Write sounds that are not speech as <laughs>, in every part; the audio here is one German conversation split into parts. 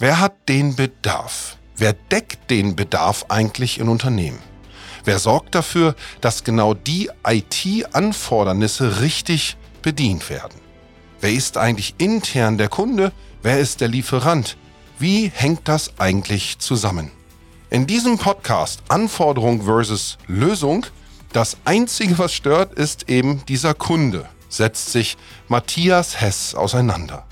Wer hat den Bedarf? Wer deckt den Bedarf eigentlich in Unternehmen? Wer sorgt dafür, dass genau die IT-Anfordernisse richtig bedient werden? Wer ist eigentlich intern der Kunde? Wer ist der Lieferant? Wie hängt das eigentlich zusammen? In diesem Podcast Anforderung versus Lösung, das Einzige, was stört, ist eben dieser Kunde, setzt sich Matthias Hess auseinander.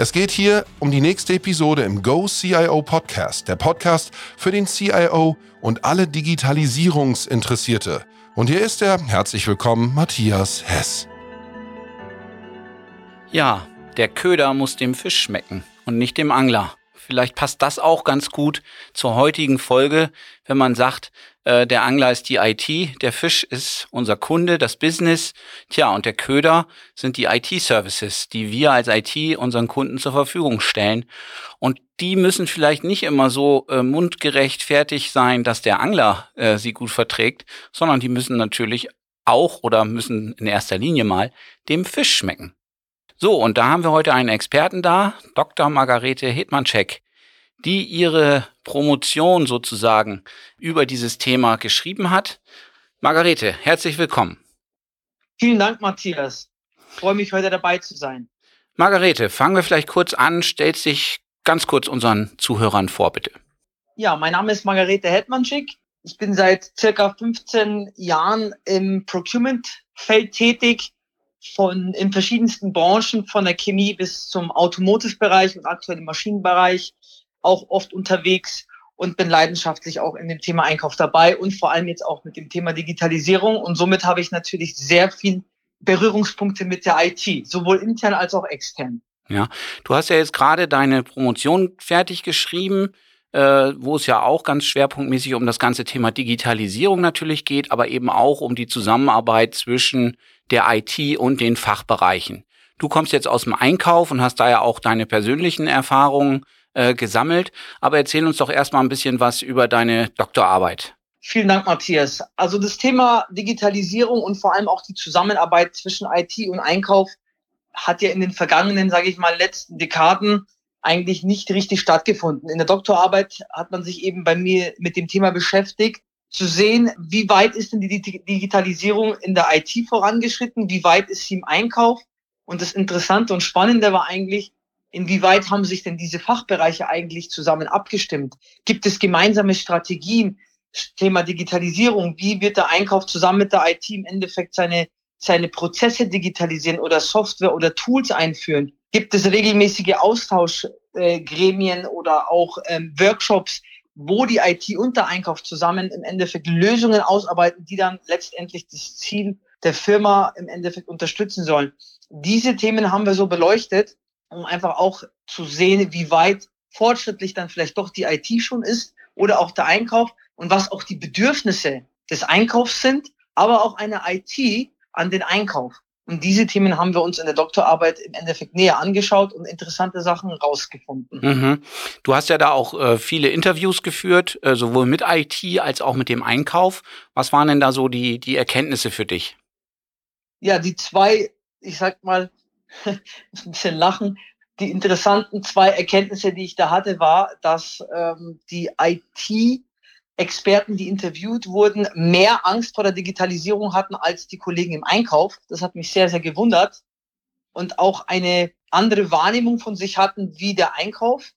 Es geht hier um die nächste Episode im Go CIO Podcast, der Podcast für den CIO und alle Digitalisierungsinteressierte. Und hier ist er. Herzlich willkommen, Matthias Hess. Ja, der Köder muss dem Fisch schmecken und nicht dem Angler. Vielleicht passt das auch ganz gut zur heutigen Folge, wenn man sagt, äh, der Angler ist die IT, der Fisch ist unser Kunde, das Business. Tja, und der Köder sind die IT-Services, die wir als IT unseren Kunden zur Verfügung stellen. Und die müssen vielleicht nicht immer so äh, mundgerecht fertig sein, dass der Angler äh, sie gut verträgt, sondern die müssen natürlich auch oder müssen in erster Linie mal dem Fisch schmecken. So, und da haben wir heute einen Experten da, Dr. Margarete Hetmanczek, die ihre Promotion sozusagen über dieses Thema geschrieben hat. Margarete, herzlich willkommen. Vielen Dank, Matthias. Ich freue mich, heute dabei zu sein. Margarete, fangen wir vielleicht kurz an. Stellt sich ganz kurz unseren Zuhörern vor, bitte. Ja, mein Name ist Margarete Hetmanschik. Ich bin seit circa 15 Jahren im Procurement-Feld tätig von in verschiedensten Branchen, von der Chemie bis zum Automotive-Bereich und aktuell im Maschinenbereich auch oft unterwegs und bin leidenschaftlich auch in dem Thema Einkauf dabei und vor allem jetzt auch mit dem Thema Digitalisierung. Und somit habe ich natürlich sehr viel Berührungspunkte mit der IT, sowohl intern als auch extern. Ja, du hast ja jetzt gerade deine Promotion fertig geschrieben, äh, wo es ja auch ganz schwerpunktmäßig um das ganze Thema Digitalisierung natürlich geht, aber eben auch um die Zusammenarbeit zwischen der IT und den Fachbereichen. Du kommst jetzt aus dem Einkauf und hast da ja auch deine persönlichen Erfahrungen äh, gesammelt. Aber erzähl uns doch erstmal ein bisschen was über deine Doktorarbeit. Vielen Dank, Matthias. Also das Thema Digitalisierung und vor allem auch die Zusammenarbeit zwischen IT und Einkauf hat ja in den vergangenen, sage ich mal, letzten Dekaden eigentlich nicht richtig stattgefunden. In der Doktorarbeit hat man sich eben bei mir mit dem Thema beschäftigt, zu sehen, wie weit ist denn die Digitalisierung in der IT vorangeschritten, wie weit ist sie im Einkauf. Und das Interessante und Spannende war eigentlich, inwieweit haben sich denn diese Fachbereiche eigentlich zusammen abgestimmt? Gibt es gemeinsame Strategien? Thema Digitalisierung, wie wird der Einkauf zusammen mit der IT im Endeffekt seine, seine Prozesse digitalisieren oder Software oder Tools einführen? Gibt es regelmäßige Austauschgremien äh, oder auch ähm, Workshops, wo die IT und der Einkauf zusammen im Endeffekt Lösungen ausarbeiten, die dann letztendlich das Ziel der Firma im Endeffekt unterstützen sollen. Diese Themen haben wir so beleuchtet, um einfach auch zu sehen, wie weit fortschrittlich dann vielleicht doch die IT schon ist oder auch der Einkauf und was auch die Bedürfnisse des Einkaufs sind, aber auch eine IT an den Einkauf. Und diese Themen haben wir uns in der Doktorarbeit im Endeffekt näher angeschaut und interessante Sachen rausgefunden. Mhm. Du hast ja da auch äh, viele Interviews geführt, äh, sowohl mit IT als auch mit dem Einkauf. Was waren denn da so die, die Erkenntnisse für dich? Ja, die zwei, ich sag mal, <laughs> ein bisschen lachen, die interessanten zwei Erkenntnisse, die ich da hatte, war, dass ähm, die IT Experten, die interviewt wurden, mehr Angst vor der Digitalisierung hatten als die Kollegen im Einkauf. Das hat mich sehr, sehr gewundert. Und auch eine andere Wahrnehmung von sich hatten wie der Einkauf.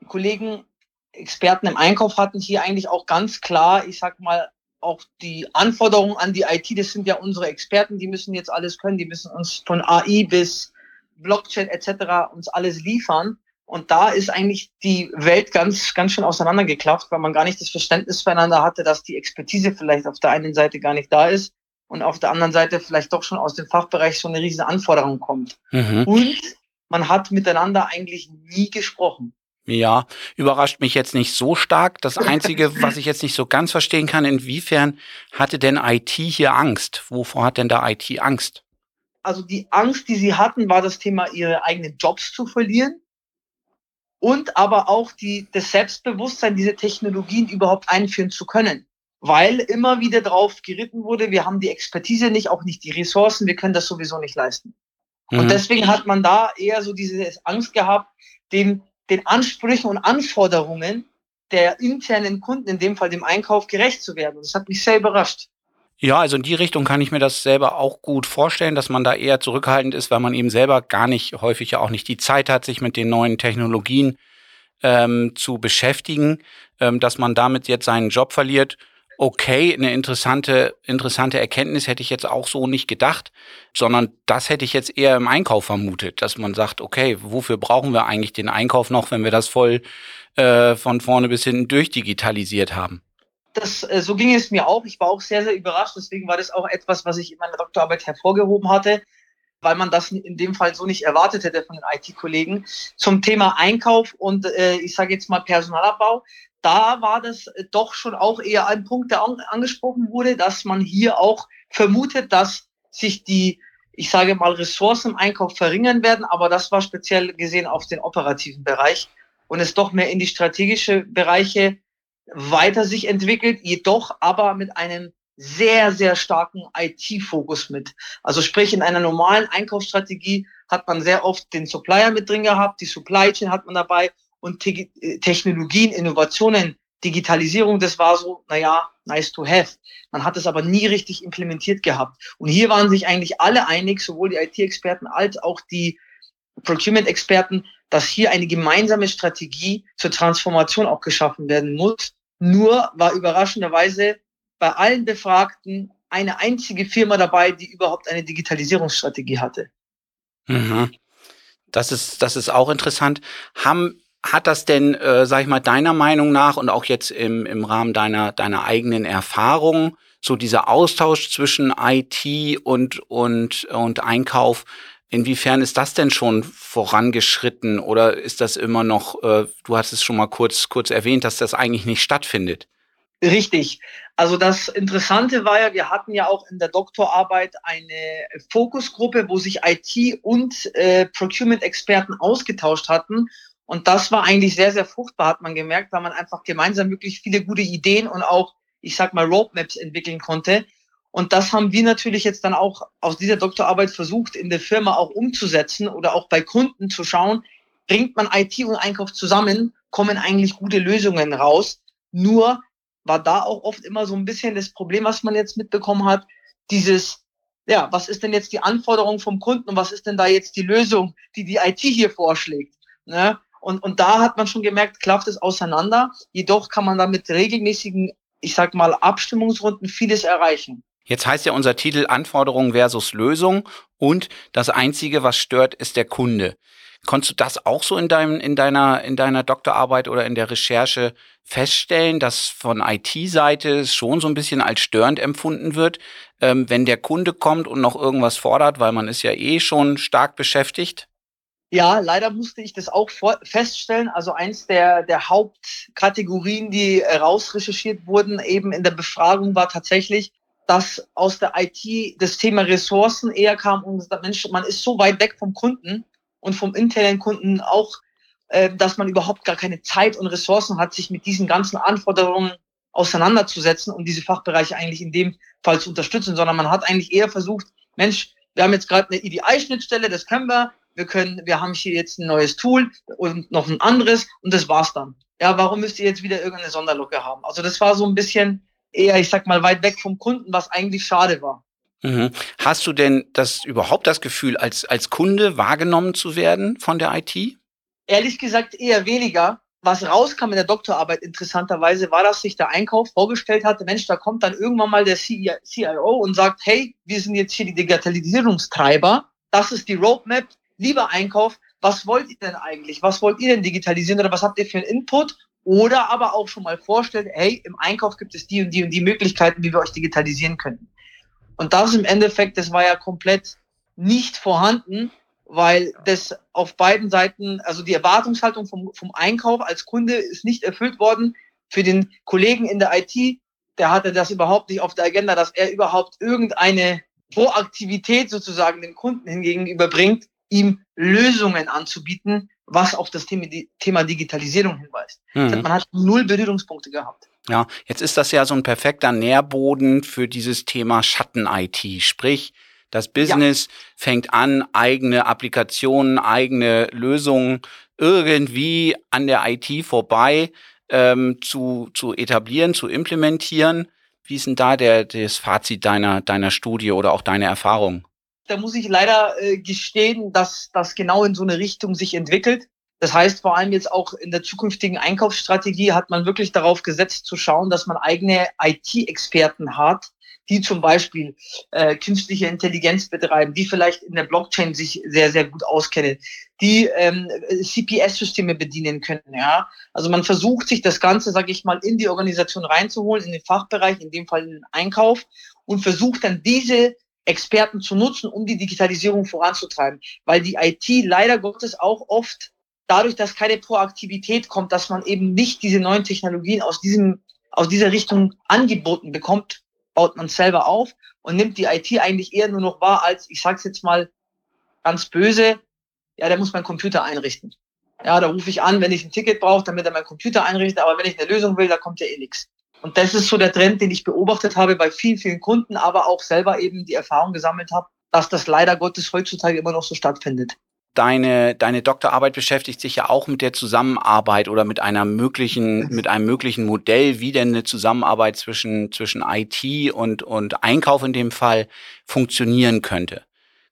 Die Kollegen, Experten im Einkauf hatten hier eigentlich auch ganz klar, ich sag mal, auch die Anforderungen an die IT, das sind ja unsere Experten, die müssen jetzt alles können, die müssen uns von AI bis Blockchain etc. uns alles liefern. Und da ist eigentlich die Welt ganz, ganz schön auseinandergeklafft, weil man gar nicht das Verständnis füreinander hatte, dass die Expertise vielleicht auf der einen Seite gar nicht da ist und auf der anderen Seite vielleicht doch schon aus dem Fachbereich so eine riesen Anforderung kommt. Mhm. Und man hat miteinander eigentlich nie gesprochen. Ja, überrascht mich jetzt nicht so stark. Das Einzige, <laughs> was ich jetzt nicht so ganz verstehen kann, inwiefern hatte denn IT hier Angst? Wovor hat denn da IT Angst? Also die Angst, die sie hatten, war das Thema, ihre eigenen Jobs zu verlieren und aber auch die, das Selbstbewusstsein, diese Technologien überhaupt einführen zu können. Weil immer wieder drauf geritten wurde, wir haben die Expertise nicht, auch nicht die Ressourcen, wir können das sowieso nicht leisten. Mhm. Und deswegen hat man da eher so diese Angst gehabt, den den Ansprüchen und Anforderungen der internen Kunden, in dem Fall dem Einkauf, gerecht zu werden. Das hat mich sehr überrascht. Ja, also in die Richtung kann ich mir das selber auch gut vorstellen, dass man da eher zurückhaltend ist, weil man eben selber gar nicht, häufig ja auch nicht die Zeit hat, sich mit den neuen Technologien ähm, zu beschäftigen, ähm, dass man damit jetzt seinen Job verliert. Okay, eine interessante, interessante Erkenntnis hätte ich jetzt auch so nicht gedacht, sondern das hätte ich jetzt eher im Einkauf vermutet, dass man sagt, okay, wofür brauchen wir eigentlich den Einkauf noch, wenn wir das voll äh, von vorne bis hinten durchdigitalisiert haben? Das, äh, so ging es mir auch. Ich war auch sehr, sehr überrascht. Deswegen war das auch etwas, was ich in meiner Doktorarbeit hervorgehoben hatte, weil man das in dem Fall so nicht erwartet hätte von den IT-Kollegen. Zum Thema Einkauf und äh, ich sage jetzt mal Personalabbau. Da war das äh, doch schon auch eher ein Punkt, der an, angesprochen wurde, dass man hier auch vermutet, dass sich die, ich sage mal, Ressourcen im Einkauf verringern werden. Aber das war speziell gesehen auf den operativen Bereich und es doch mehr in die strategische Bereiche weiter sich entwickelt, jedoch aber mit einem sehr, sehr starken IT-Fokus mit. Also sprich, in einer normalen Einkaufsstrategie hat man sehr oft den Supplier mit drin gehabt, die Supply Chain hat man dabei und Te Technologien, Innovationen, Digitalisierung, das war so, naja, nice to have. Man hat es aber nie richtig implementiert gehabt. Und hier waren sich eigentlich alle einig, sowohl die IT-Experten als auch die Procurement-Experten, dass hier eine gemeinsame Strategie zur Transformation auch geschaffen werden muss. Nur war überraschenderweise bei allen Befragten eine einzige Firma dabei, die überhaupt eine Digitalisierungsstrategie hatte. Mhm. Das ist, das ist auch interessant. Haben, hat das denn, äh, sag ich mal, deiner Meinung nach und auch jetzt im, im Rahmen deiner, deiner eigenen Erfahrung, so dieser Austausch zwischen IT und, und, und Einkauf, Inwiefern ist das denn schon vorangeschritten oder ist das immer noch, äh, du hast es schon mal kurz, kurz erwähnt, dass das eigentlich nicht stattfindet? Richtig. Also das Interessante war ja, wir hatten ja auch in der Doktorarbeit eine Fokusgruppe, wo sich IT und äh, Procurement-Experten ausgetauscht hatten. Und das war eigentlich sehr, sehr fruchtbar, hat man gemerkt, weil man einfach gemeinsam wirklich viele gute Ideen und auch, ich sag mal, Roadmaps entwickeln konnte. Und das haben wir natürlich jetzt dann auch aus dieser Doktorarbeit versucht, in der Firma auch umzusetzen oder auch bei Kunden zu schauen, bringt man IT und Einkauf zusammen, kommen eigentlich gute Lösungen raus. Nur war da auch oft immer so ein bisschen das Problem, was man jetzt mitbekommen hat, dieses, ja, was ist denn jetzt die Anforderung vom Kunden und was ist denn da jetzt die Lösung, die die IT hier vorschlägt? Ne? Und, und da hat man schon gemerkt, klafft es auseinander. Jedoch kann man da mit regelmäßigen, ich sag mal, Abstimmungsrunden vieles erreichen. Jetzt heißt ja unser Titel Anforderung versus Lösung und das Einzige, was stört, ist der Kunde. Konntest du das auch so in, deinem, in, deiner, in deiner Doktorarbeit oder in der Recherche feststellen, dass von IT-Seite schon so ein bisschen als störend empfunden wird, ähm, wenn der Kunde kommt und noch irgendwas fordert, weil man ist ja eh schon stark beschäftigt? Ja, leider musste ich das auch feststellen. Also eins der, der Hauptkategorien, die rausrecherchiert wurden, eben in der Befragung war tatsächlich, dass aus der IT das Thema Ressourcen eher kam und gesagt, Mensch, man ist so weit weg vom Kunden und vom internen Kunden auch, äh, dass man überhaupt gar keine Zeit und Ressourcen hat, sich mit diesen ganzen Anforderungen auseinanderzusetzen und diese Fachbereiche eigentlich in dem Fall zu unterstützen, sondern man hat eigentlich eher versucht, Mensch, wir haben jetzt gerade eine EDI-Schnittstelle, das können wir, wir können, wir haben hier jetzt ein neues Tool und noch ein anderes und das war's dann. Ja, warum müsst ihr jetzt wieder irgendeine Sonderlocke haben? Also das war so ein bisschen eher, ich sag mal, weit weg vom Kunden, was eigentlich schade war. Mhm. Hast du denn das überhaupt das Gefühl, als, als Kunde wahrgenommen zu werden von der IT? Ehrlich gesagt eher weniger. Was rauskam in der Doktorarbeit interessanterweise war, dass sich der Einkauf vorgestellt hatte, Mensch, da kommt dann irgendwann mal der CIO und sagt, hey, wir sind jetzt hier die Digitalisierungstreiber, das ist die Roadmap, lieber Einkauf, was wollt ihr denn eigentlich? Was wollt ihr denn digitalisieren oder was habt ihr für einen Input? Oder aber auch schon mal vorstellt, hey, im Einkauf gibt es die und die und die Möglichkeiten, wie wir euch digitalisieren können. Und das im Endeffekt, das war ja komplett nicht vorhanden, weil das auf beiden Seiten, also die Erwartungshaltung vom, vom Einkauf als Kunde ist nicht erfüllt worden. Für den Kollegen in der IT, der hatte das überhaupt nicht auf der Agenda, dass er überhaupt irgendeine Proaktivität sozusagen dem Kunden hingegenüberbringt, ihm Lösungen anzubieten, was auf das Thema, Thema Digitalisierung hinweist. Mhm. Man hat null Berührungspunkte gehabt. Ja, jetzt ist das ja so ein perfekter Nährboden für dieses Thema Schatten-IT. Sprich, Das Business ja. fängt an, eigene Applikationen, eigene Lösungen irgendwie an der IT vorbei ähm, zu, zu etablieren, zu implementieren. Wie ist denn da der, das Fazit deiner, deiner Studie oder auch deine Erfahrung? Da muss ich leider äh, gestehen, dass das genau in so eine Richtung sich entwickelt. Das heißt, vor allem jetzt auch in der zukünftigen Einkaufsstrategie hat man wirklich darauf gesetzt zu schauen, dass man eigene IT-Experten hat, die zum Beispiel äh, künstliche Intelligenz betreiben, die vielleicht in der Blockchain sich sehr, sehr gut auskennen, die ähm, CPS-Systeme bedienen können. Ja? Also man versucht sich das Ganze, sage ich mal, in die Organisation reinzuholen, in den Fachbereich, in dem Fall in den Einkauf und versucht dann diese Experten zu nutzen, um die Digitalisierung voranzutreiben, weil die IT leider Gottes auch oft dadurch, dass keine Proaktivität kommt, dass man eben nicht diese neuen Technologien aus diesem aus dieser Richtung angeboten bekommt, baut man selber auf und nimmt die IT eigentlich eher nur noch wahr als, ich sage es jetzt mal ganz böse, ja, der muss meinen Computer einrichten. Ja, da rufe ich an, wenn ich ein Ticket brauche, damit er meinen Computer einrichtet, aber wenn ich eine Lösung will, da kommt ja eh nichts. Und das ist so der Trend, den ich beobachtet habe bei vielen, vielen Kunden, aber auch selber eben die Erfahrung gesammelt habe, dass das leider Gottes heutzutage immer noch so stattfindet deine, deine Doktorarbeit beschäftigt sich ja auch mit der Zusammenarbeit oder mit einer möglichen, mit einem möglichen Modell, wie denn eine Zusammenarbeit zwischen, zwischen IT und, und Einkauf in dem Fall funktionieren könnte.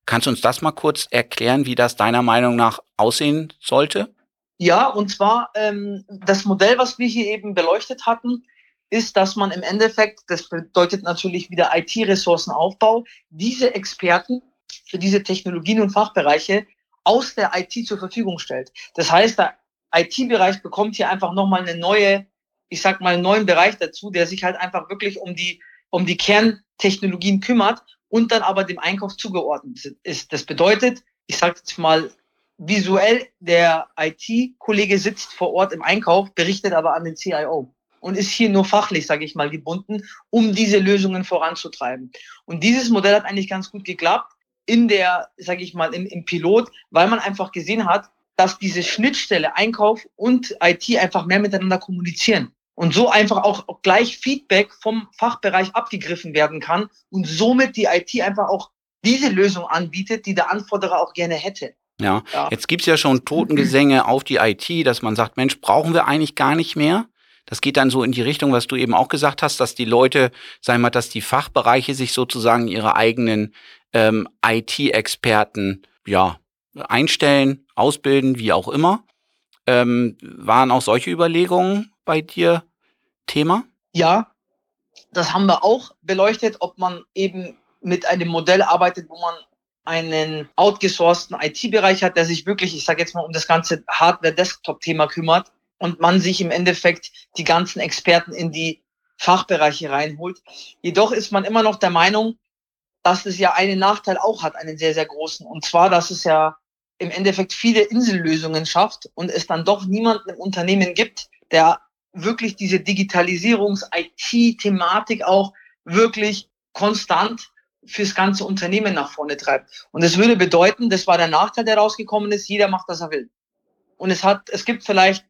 Kannst du uns das mal kurz erklären, wie das deiner Meinung nach aussehen sollte? Ja, und zwar ähm, das Modell, was wir hier eben beleuchtet hatten, ist, dass man im Endeffekt, das bedeutet natürlich wieder IT-Ressourcenaufbau, diese Experten für diese Technologien und Fachbereiche aus der IT zur Verfügung stellt. Das heißt, der IT-Bereich bekommt hier einfach nochmal eine neue, ich sag mal, einen neuen Bereich dazu, der sich halt einfach wirklich um die, um die Kerntechnologien kümmert und dann aber dem Einkauf zugeordnet ist. Das bedeutet, ich sage jetzt mal visuell, der IT-Kollege sitzt vor Ort im Einkauf, berichtet aber an den CIO und ist hier nur fachlich, sage ich mal, gebunden, um diese Lösungen voranzutreiben. Und dieses Modell hat eigentlich ganz gut geklappt in der, sage ich mal, im, im Pilot, weil man einfach gesehen hat, dass diese Schnittstelle Einkauf und IT einfach mehr miteinander kommunizieren und so einfach auch, gleich Feedback vom Fachbereich abgegriffen werden kann und somit die IT einfach auch diese Lösung anbietet, die der Anforderer auch gerne hätte. Ja, ja. jetzt gibt's ja schon Totengesänge auf die IT, dass man sagt, Mensch, brauchen wir eigentlich gar nicht mehr. Das geht dann so in die Richtung, was du eben auch gesagt hast, dass die Leute, sagen wir mal, dass die Fachbereiche sich sozusagen ihre eigenen ähm, IT-Experten ja, einstellen, ausbilden, wie auch immer. Ähm, waren auch solche Überlegungen bei dir Thema? Ja, das haben wir auch beleuchtet, ob man eben mit einem Modell arbeitet, wo man einen outgesourceten IT-Bereich hat, der sich wirklich, ich sage jetzt mal, um das ganze Hardware-Desktop-Thema kümmert und man sich im Endeffekt die ganzen Experten in die Fachbereiche reinholt. Jedoch ist man immer noch der Meinung, dass es ja einen Nachteil auch hat, einen sehr, sehr großen. Und zwar, dass es ja im Endeffekt viele Insellösungen schafft und es dann doch niemanden im Unternehmen gibt, der wirklich diese Digitalisierungs-IT-Thematik auch wirklich konstant fürs ganze Unternehmen nach vorne treibt. Und es würde bedeuten, das war der Nachteil, der rausgekommen ist, jeder macht, was er will. Und es hat, es gibt vielleicht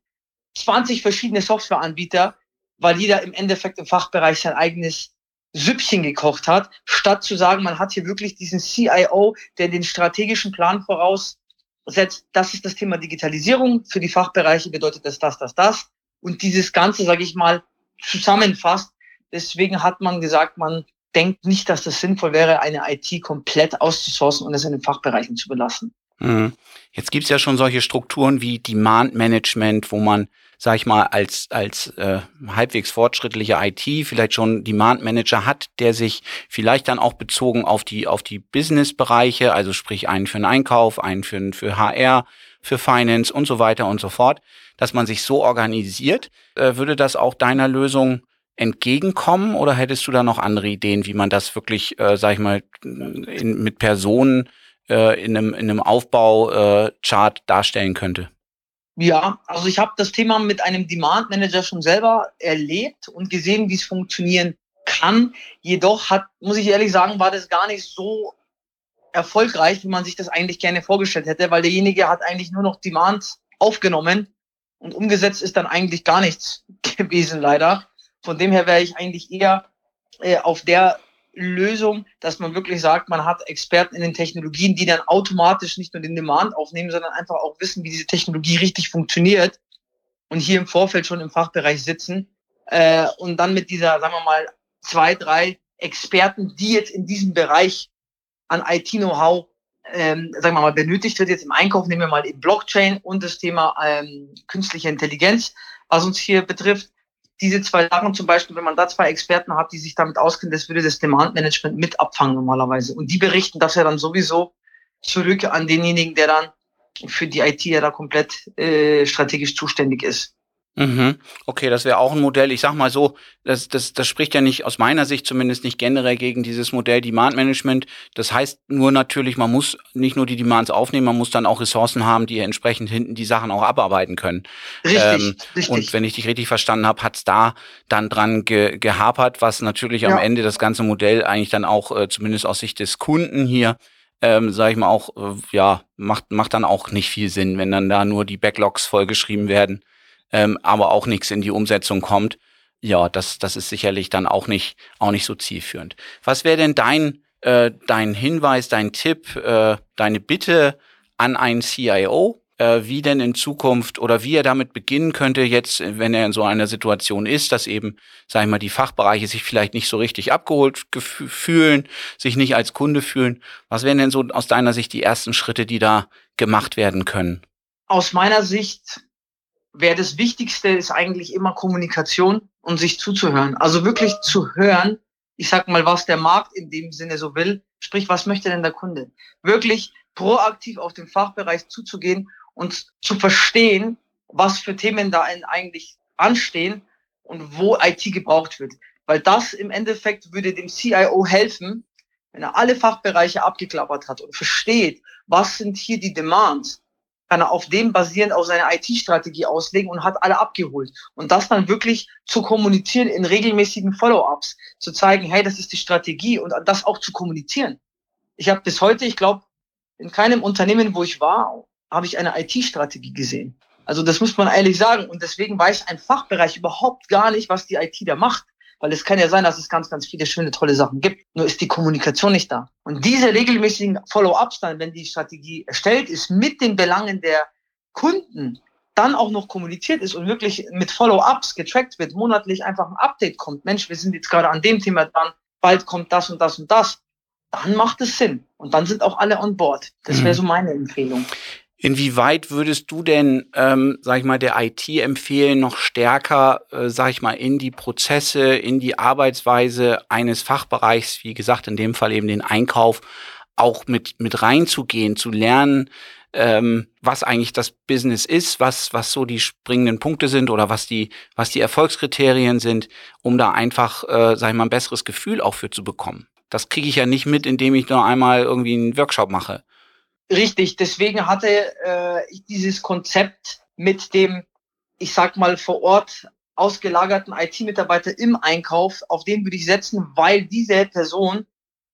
20 verschiedene Softwareanbieter, weil jeder im Endeffekt im Fachbereich sein eigenes Süppchen gekocht hat, statt zu sagen, man hat hier wirklich diesen CIO, der den strategischen Plan voraussetzt. Das ist das Thema Digitalisierung. Für die Fachbereiche bedeutet das das, das, das. Und dieses Ganze, sage ich mal, zusammenfasst. Deswegen hat man gesagt, man denkt nicht, dass das sinnvoll wäre, eine IT komplett auszusourcen und es in den Fachbereichen zu belassen. Mhm. Jetzt gibt's ja schon solche Strukturen wie Demand Management, wo man sag ich mal, als, als äh, halbwegs fortschrittliche IT vielleicht schon Demand Manager hat, der sich vielleicht dann auch bezogen auf die, auf die Business-Bereiche, also sprich einen für den Einkauf, einen für, für HR, für Finance und so weiter und so fort, dass man sich so organisiert. Äh, würde das auch deiner Lösung entgegenkommen oder hättest du da noch andere Ideen, wie man das wirklich, äh, sag ich mal, in, mit Personen äh, in einem, in einem Aufbauchart äh, darstellen könnte? Ja, also ich habe das Thema mit einem Demand Manager schon selber erlebt und gesehen, wie es funktionieren kann. Jedoch hat, muss ich ehrlich sagen, war das gar nicht so erfolgreich, wie man sich das eigentlich gerne vorgestellt hätte, weil derjenige hat eigentlich nur noch Demand aufgenommen und umgesetzt ist dann eigentlich gar nichts <laughs> gewesen, leider. Von dem her wäre ich eigentlich eher äh, auf der Lösung, dass man wirklich sagt, man hat Experten in den Technologien, die dann automatisch nicht nur den Demand aufnehmen, sondern einfach auch wissen, wie diese Technologie richtig funktioniert und hier im Vorfeld schon im Fachbereich sitzen äh, und dann mit dieser, sagen wir mal, zwei, drei Experten, die jetzt in diesem Bereich an IT-Know-how, ähm, sagen wir mal, benötigt wird. Jetzt im Einkauf nehmen wir mal eben Blockchain und das Thema ähm, künstliche Intelligenz, was uns hier betrifft. Diese zwei Sachen zum Beispiel, wenn man da zwei Experten hat, die sich damit auskennen, das würde das Demand-Management mit abfangen normalerweise. Und die berichten das ja dann sowieso zurück an denjenigen, der dann für die IT ja da komplett äh, strategisch zuständig ist. Mhm. Okay, das wäre auch ein Modell. Ich sag mal so, das, das, das spricht ja nicht aus meiner Sicht zumindest nicht generell gegen dieses Modell Demand Management. Das heißt nur natürlich, man muss nicht nur die Demands aufnehmen, man muss dann auch Ressourcen haben, die entsprechend hinten die Sachen auch abarbeiten können. Richtig, ähm, richtig. Und wenn ich dich richtig verstanden habe, hat's da dann dran ge gehapert, was natürlich ja. am Ende das ganze Modell eigentlich dann auch äh, zumindest aus Sicht des Kunden hier ähm, sage ich mal auch, äh, ja, macht, macht dann auch nicht viel Sinn, wenn dann da nur die Backlogs vollgeschrieben werden ähm, aber auch nichts in die Umsetzung kommt, ja, das, das ist sicherlich dann auch nicht, auch nicht so zielführend. Was wäre denn dein, äh, dein Hinweis, dein Tipp, äh, deine Bitte an einen CIO, äh, wie denn in Zukunft oder wie er damit beginnen könnte, jetzt, wenn er in so einer Situation ist, dass eben, sag ich mal, die Fachbereiche sich vielleicht nicht so richtig abgeholt fühlen, sich nicht als Kunde fühlen. Was wären denn so aus deiner Sicht die ersten Schritte, die da gemacht werden können? Aus meiner Sicht wäre das Wichtigste ist eigentlich immer Kommunikation und sich zuzuhören. Also wirklich zu hören, ich sag mal, was der Markt in dem Sinne so will, sprich, was möchte denn der Kunde? Wirklich proaktiv auf den Fachbereich zuzugehen und zu verstehen, was für Themen da eigentlich anstehen und wo IT gebraucht wird. Weil das im Endeffekt würde dem CIO helfen, wenn er alle Fachbereiche abgeklappert hat und versteht, was sind hier die Demands, kann er auf dem basierend auch seine IT-Strategie auslegen und hat alle abgeholt. Und das dann wirklich zu kommunizieren in regelmäßigen Follow-ups, zu zeigen, hey, das ist die Strategie und das auch zu kommunizieren. Ich habe bis heute, ich glaube, in keinem Unternehmen, wo ich war, habe ich eine IT-Strategie gesehen. Also das muss man ehrlich sagen. Und deswegen weiß ein Fachbereich überhaupt gar nicht, was die IT da macht. Weil es kann ja sein, dass es ganz, ganz viele schöne, tolle Sachen gibt. Nur ist die Kommunikation nicht da. Und diese regelmäßigen Follow-ups dann, wenn die Strategie erstellt ist, mit den Belangen der Kunden, dann auch noch kommuniziert ist und wirklich mit Follow-ups getrackt wird, monatlich einfach ein Update kommt. Mensch, wir sind jetzt gerade an dem Thema dran, bald kommt das und das und das. Dann macht es Sinn. Und dann sind auch alle on board. Das wäre mhm. so meine Empfehlung. Inwieweit würdest du denn, ähm, sag ich mal, der IT empfehlen, noch stärker, äh, sag ich mal, in die Prozesse, in die Arbeitsweise eines Fachbereichs, wie gesagt, in dem Fall eben den Einkauf, auch mit, mit reinzugehen, zu lernen, ähm, was eigentlich das Business ist, was, was so die springenden Punkte sind oder was die, was die Erfolgskriterien sind, um da einfach, äh, sag ich mal, ein besseres Gefühl auch für zu bekommen. Das kriege ich ja nicht mit, indem ich nur einmal irgendwie einen Workshop mache. Richtig, deswegen hatte äh, ich dieses Konzept mit dem, ich sag mal, vor Ort ausgelagerten IT-Mitarbeiter im Einkauf, auf den würde ich setzen, weil diese Person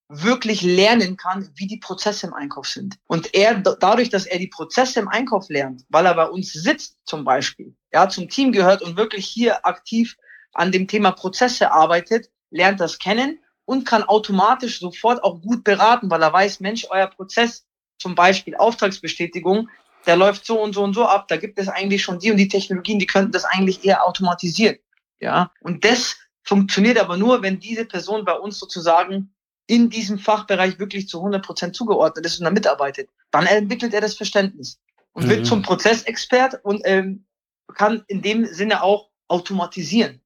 wirklich lernen kann, wie die Prozesse im Einkauf sind. Und er, dadurch, dass er die Prozesse im Einkauf lernt, weil er bei uns sitzt zum Beispiel, ja, zum Team gehört und wirklich hier aktiv an dem Thema Prozesse arbeitet, lernt das kennen und kann automatisch sofort auch gut beraten, weil er weiß, Mensch, euer Prozess zum Beispiel Auftragsbestätigung, der läuft so und so und so ab, da gibt es eigentlich schon die und die Technologien, die könnten das eigentlich eher automatisieren. Ja, und das funktioniert aber nur, wenn diese Person bei uns sozusagen in diesem Fachbereich wirklich zu 100 Prozent zugeordnet ist und da mitarbeitet. Dann entwickelt er das Verständnis und mhm. wird zum Prozessexpert und ähm, kann in dem Sinne auch automatisieren.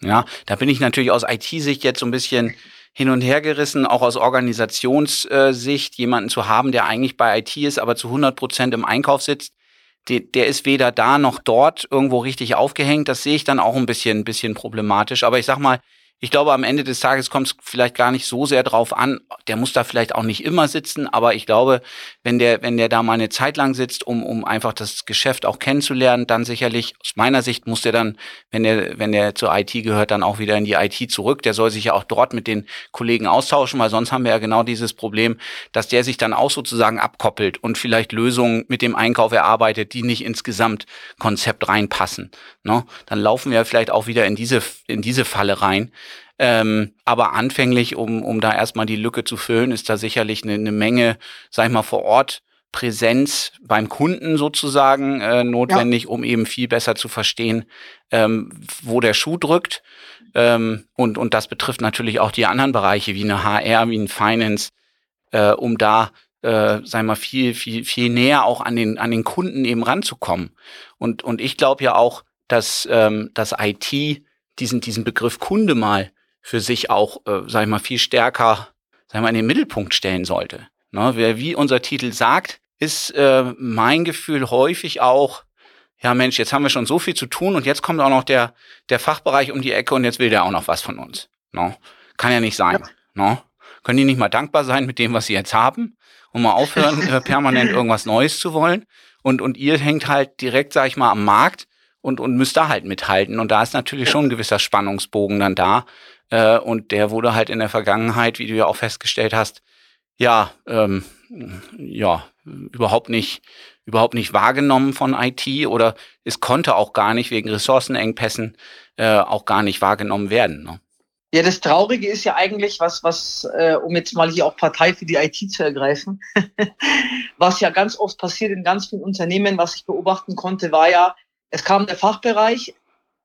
Ja, da bin ich natürlich aus IT-Sicht jetzt so ein bisschen hin und her gerissen, auch aus Organisationssicht, jemanden zu haben, der eigentlich bei IT ist, aber zu 100 Prozent im Einkauf sitzt. Der, der ist weder da noch dort irgendwo richtig aufgehängt. Das sehe ich dann auch ein bisschen, ein bisschen problematisch. Aber ich sag mal, ich glaube, am Ende des Tages kommt es vielleicht gar nicht so sehr drauf an. Der muss da vielleicht auch nicht immer sitzen, aber ich glaube, wenn der, wenn der da mal eine Zeit lang sitzt, um, um einfach das Geschäft auch kennenzulernen, dann sicherlich, aus meiner Sicht muss der dann, wenn der, wenn der zur IT gehört, dann auch wieder in die IT zurück. Der soll sich ja auch dort mit den Kollegen austauschen, weil sonst haben wir ja genau dieses Problem, dass der sich dann auch sozusagen abkoppelt und vielleicht Lösungen mit dem Einkauf erarbeitet, die nicht ins Gesamtkonzept reinpassen. Ne? Dann laufen wir vielleicht auch wieder in diese, in diese Falle rein Ähm, aber anfänglich, um, um da erstmal die Lücke zu füllen, ist da sicherlich eine, eine Menge, sag ich mal, vor Ort Präsenz beim Kunden sozusagen äh, notwendig, ja. um eben viel besser zu verstehen, ähm, wo der Schuh drückt. Ähm, und, und das betrifft natürlich auch die anderen Bereiche wie eine HR, wie ein Finance, äh, um da äh, sagen wir viel, viel, viel näher auch an den, an den Kunden eben ranzukommen. Und, und ich glaube ja auch, dass ähm, das IT diesen, diesen Begriff Kunde mal für sich auch, äh, sag ich mal, viel stärker, sag ich mal, in den Mittelpunkt stellen sollte. Ne? Wie unser Titel sagt, ist äh, mein Gefühl häufig auch, ja Mensch, jetzt haben wir schon so viel zu tun und jetzt kommt auch noch der, der Fachbereich um die Ecke und jetzt will der auch noch was von uns. No? Kann ja nicht sein. Ja. No? Können die nicht mal dankbar sein mit dem, was sie jetzt haben und mal aufhören, <laughs> äh, permanent irgendwas Neues zu wollen? Und, und ihr hängt halt direkt, sag ich mal, am Markt und, und müsst da halt mithalten. Und da ist natürlich schon ein gewisser Spannungsbogen dann da. Äh, und der wurde halt in der Vergangenheit, wie du ja auch festgestellt hast, ja, ähm, ja, überhaupt nicht, überhaupt nicht wahrgenommen von IT oder es konnte auch gar nicht wegen Ressourcenengpässen äh, auch gar nicht wahrgenommen werden. Ne? Ja, das Traurige ist ja eigentlich, was, was, äh, um jetzt mal hier auch Partei für die IT zu ergreifen, <laughs> was ja ganz oft passiert in ganz vielen Unternehmen, was ich beobachten konnte, war ja, es kam der Fachbereich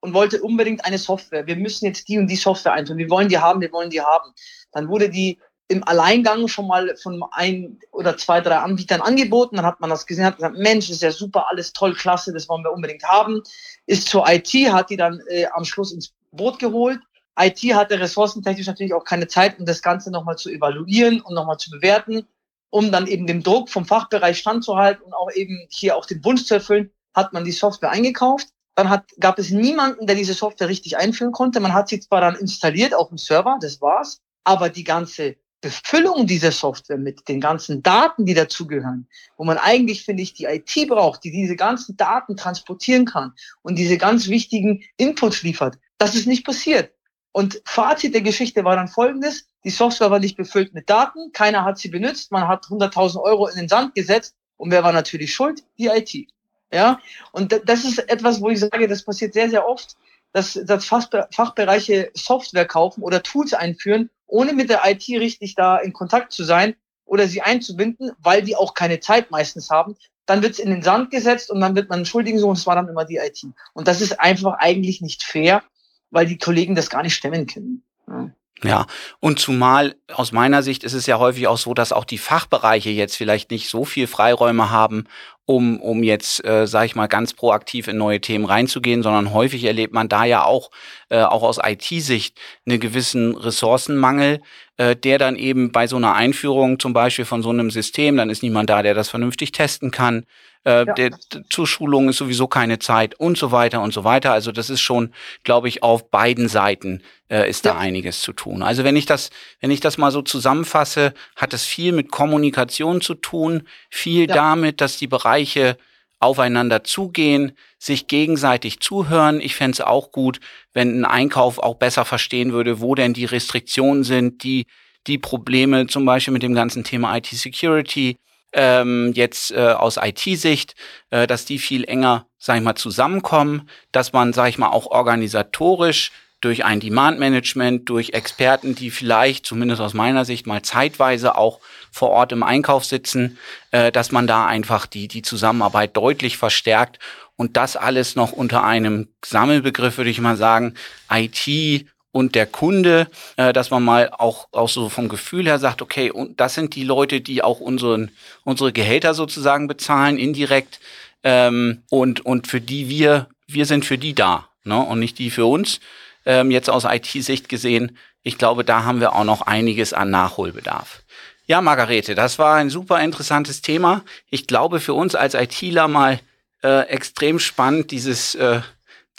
und wollte unbedingt eine Software. Wir müssen jetzt die und die Software einführen. Wir wollen die haben, wir wollen die haben. Dann wurde die im Alleingang schon mal von ein oder zwei, drei Anbietern angeboten. Dann hat man das gesehen, hat gesagt, Mensch, ist ja super, alles toll, klasse, das wollen wir unbedingt haben. Ist zur IT, hat die dann äh, am Schluss ins Boot geholt. IT hatte ressourcentechnisch natürlich auch keine Zeit, um das Ganze nochmal zu evaluieren und nochmal zu bewerten, um dann eben dem Druck vom Fachbereich standzuhalten und auch eben hier auch den Wunsch zu erfüllen, hat man die Software eingekauft. Dann hat, gab es niemanden, der diese Software richtig einführen konnte. Man hat sie zwar dann installiert auf dem Server, das war's, aber die ganze Befüllung dieser Software mit den ganzen Daten, die dazugehören, wo man eigentlich, finde ich, die IT braucht, die diese ganzen Daten transportieren kann und diese ganz wichtigen Inputs liefert, das ist nicht passiert. Und Fazit der Geschichte war dann folgendes. Die Software war nicht befüllt mit Daten, keiner hat sie benutzt, man hat 100.000 Euro in den Sand gesetzt und wer war natürlich schuld? Die IT. Ja, und das ist etwas, wo ich sage, das passiert sehr, sehr oft, dass, dass Fachbereiche Software kaufen oder Tools einführen ohne mit der IT richtig da in Kontakt zu sein oder sie einzubinden, weil die auch keine Zeit meistens haben, dann wird es in den Sand gesetzt und dann wird man entschuldigen so und es war dann immer die IT. Und das ist einfach eigentlich nicht fair, weil die Kollegen das gar nicht stemmen können. Ja. Ja, und zumal aus meiner Sicht ist es ja häufig auch so, dass auch die Fachbereiche jetzt vielleicht nicht so viel Freiräume haben, um, um jetzt, äh, sage ich mal, ganz proaktiv in neue Themen reinzugehen, sondern häufig erlebt man da ja auch, äh, auch aus IT-Sicht, einen gewissen Ressourcenmangel, äh, der dann eben bei so einer Einführung zum Beispiel von so einem System, dann ist niemand da, der das vernünftig testen kann. Äh, ja. der, zur Schulung ist sowieso keine Zeit und so weiter und so weiter. Also das ist schon, glaube ich, auf beiden Seiten äh, ist ja. da einiges zu tun. Also wenn ich das, wenn ich das mal so zusammenfasse, hat es viel mit Kommunikation zu tun, viel ja. damit, dass die Bereiche aufeinander zugehen, sich gegenseitig zuhören. Ich fände es auch gut, wenn ein Einkauf auch besser verstehen würde, wo denn die Restriktionen sind, die die Probleme zum Beispiel mit dem ganzen Thema IT-Security, ähm, jetzt äh, aus IT-Sicht, äh, dass die viel enger, sag ich mal, zusammenkommen, dass man, sag ich mal, auch organisatorisch durch ein Demand-Management, durch Experten, die vielleicht, zumindest aus meiner Sicht, mal zeitweise auch vor Ort im Einkauf sitzen, äh, dass man da einfach die, die Zusammenarbeit deutlich verstärkt und das alles noch unter einem Sammelbegriff, würde ich mal sagen, IT und der Kunde, äh, dass man mal auch, auch so vom Gefühl her sagt, okay, und das sind die Leute, die auch unseren, unsere Gehälter sozusagen bezahlen, indirekt, ähm, und, und für die wir, wir sind für die da, ne? und nicht die für uns. Ähm, jetzt aus IT-Sicht gesehen, ich glaube, da haben wir auch noch einiges an Nachholbedarf. Ja, Margarete, das war ein super interessantes Thema. Ich glaube, für uns als ITler mal äh, extrem spannend, dieses, äh,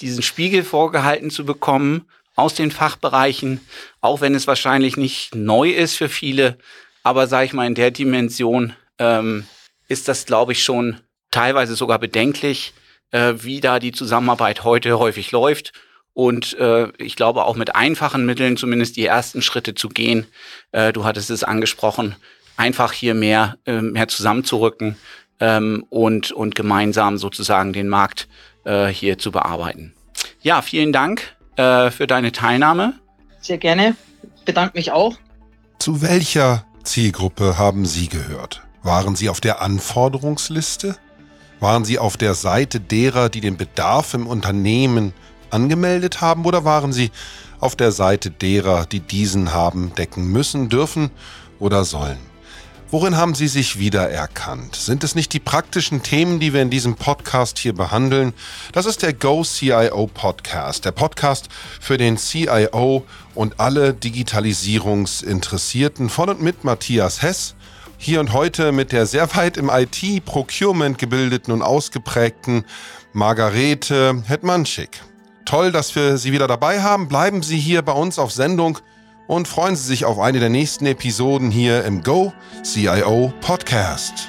diesen Spiegel vorgehalten zu bekommen aus den Fachbereichen, auch wenn es wahrscheinlich nicht neu ist für viele. Aber sage ich mal, in der Dimension ähm, ist das, glaube ich, schon teilweise sogar bedenklich, äh, wie da die Zusammenarbeit heute häufig läuft. Und äh, ich glaube auch mit einfachen Mitteln zumindest die ersten Schritte zu gehen. Äh, du hattest es angesprochen, einfach hier mehr, äh, mehr zusammenzurücken ähm, und, und gemeinsam sozusagen den Markt äh, hier zu bearbeiten. Ja, vielen Dank äh, für deine Teilnahme. Sehr gerne. Bedanke mich auch. Zu welcher Zielgruppe haben Sie gehört? Waren Sie auf der Anforderungsliste? Waren Sie auf der Seite derer, die den Bedarf im Unternehmen angemeldet haben oder waren Sie auf der Seite derer, die diesen haben decken müssen, dürfen oder sollen? Worin haben Sie sich wiedererkannt? Sind es nicht die praktischen Themen, die wir in diesem Podcast hier behandeln? Das ist der Go CIO Podcast, der Podcast für den CIO und alle Digitalisierungsinteressierten von und mit Matthias Hess. Hier und heute mit der sehr weit im IT-Procurement gebildeten und ausgeprägten Margarete Hetmanschik. Toll, dass wir Sie wieder dabei haben. Bleiben Sie hier bei uns auf Sendung und freuen Sie sich auf eine der nächsten Episoden hier im Go CIO Podcast.